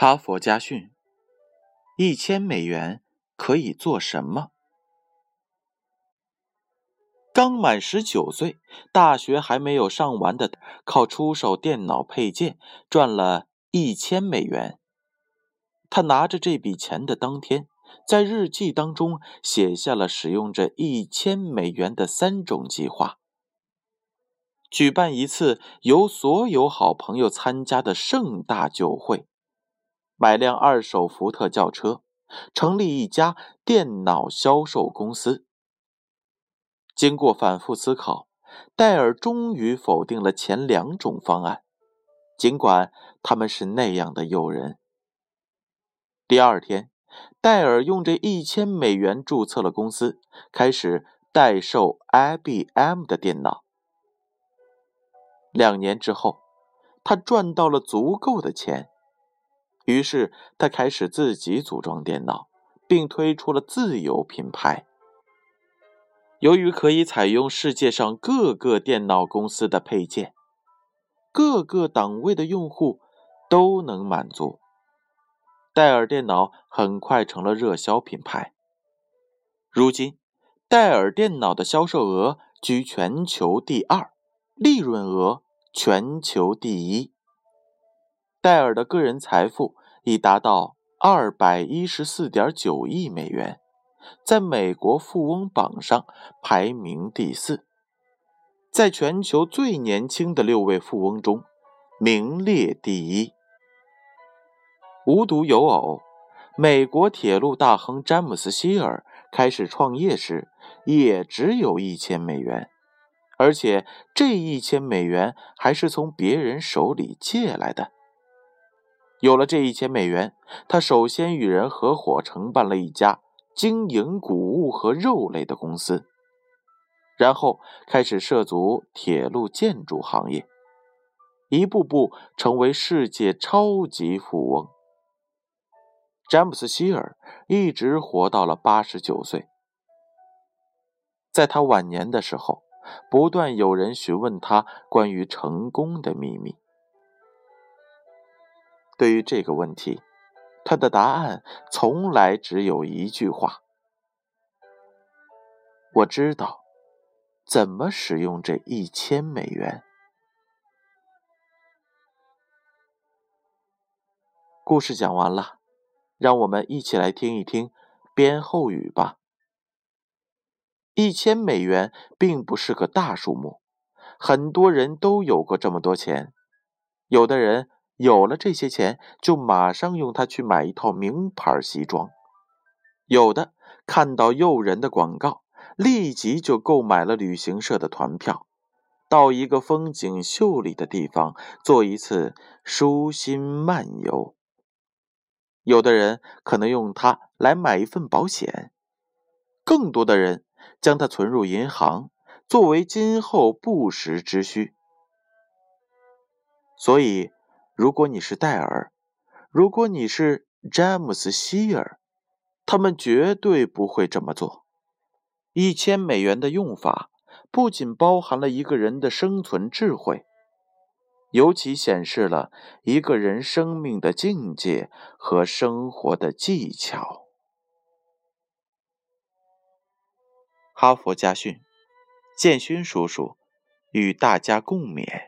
哈佛家训：一千美元可以做什么？刚满十九岁，大学还没有上完的，靠出售电脑配件赚了一千美元。他拿着这笔钱的当天，在日记当中写下了使用这一千美元的三种计划：举办一次由所有好朋友参加的盛大酒会，买辆二手福特轿车，成立一家电脑销售公司。经过反复思考，戴尔终于否定了前两种方案，尽管他们是那样的诱人。第二天，戴尔用这一千美元注册了公司，开始代售 IBM 的电脑。两年之后，他赚到了足够的钱，于是他开始自己组装电脑，并推出了自有品牌。由于可以采用世界上各个电脑公司的配件，各个档位的用户都能满足，戴尔电脑很快成了热销品牌。如今，戴尔电脑的销售额居全球第二，利润额全球第一。戴尔的个人财富已达到二百一十四点九亿美元。在美国富翁榜上排名第四，在全球最年轻的六位富翁中名列第一。无独有偶，美国铁路大亨詹姆斯·希尔开始创业时也只有一千美元，而且这一千美元还是从别人手里借来的。有了这一千美元，他首先与人合伙承办了一家。经营谷物和肉类的公司，然后开始涉足铁路建筑行业，一步步成为世界超级富翁。詹姆斯·希尔一直活到了八十九岁。在他晚年的时候，不断有人询问他关于成功的秘密。对于这个问题，他的答案从来只有一句话：“我知道怎么使用这一千美元。”故事讲完了，让我们一起来听一听编后语吧。一千美元并不是个大数目，很多人都有过这么多钱，有的人。有了这些钱，就马上用它去买一套名牌西装；有的看到诱人的广告，立即就购买了旅行社的团票，到一个风景秀丽的地方做一次舒心漫游；有的人可能用它来买一份保险；更多的人将它存入银行，作为今后不时之需。所以。如果你是戴尔，如果你是詹姆斯·希尔，他们绝对不会这么做。一千美元的用法不仅包含了一个人的生存智慧，尤其显示了一个人生命的境界和生活的技巧。哈佛家训，建勋叔叔与大家共勉。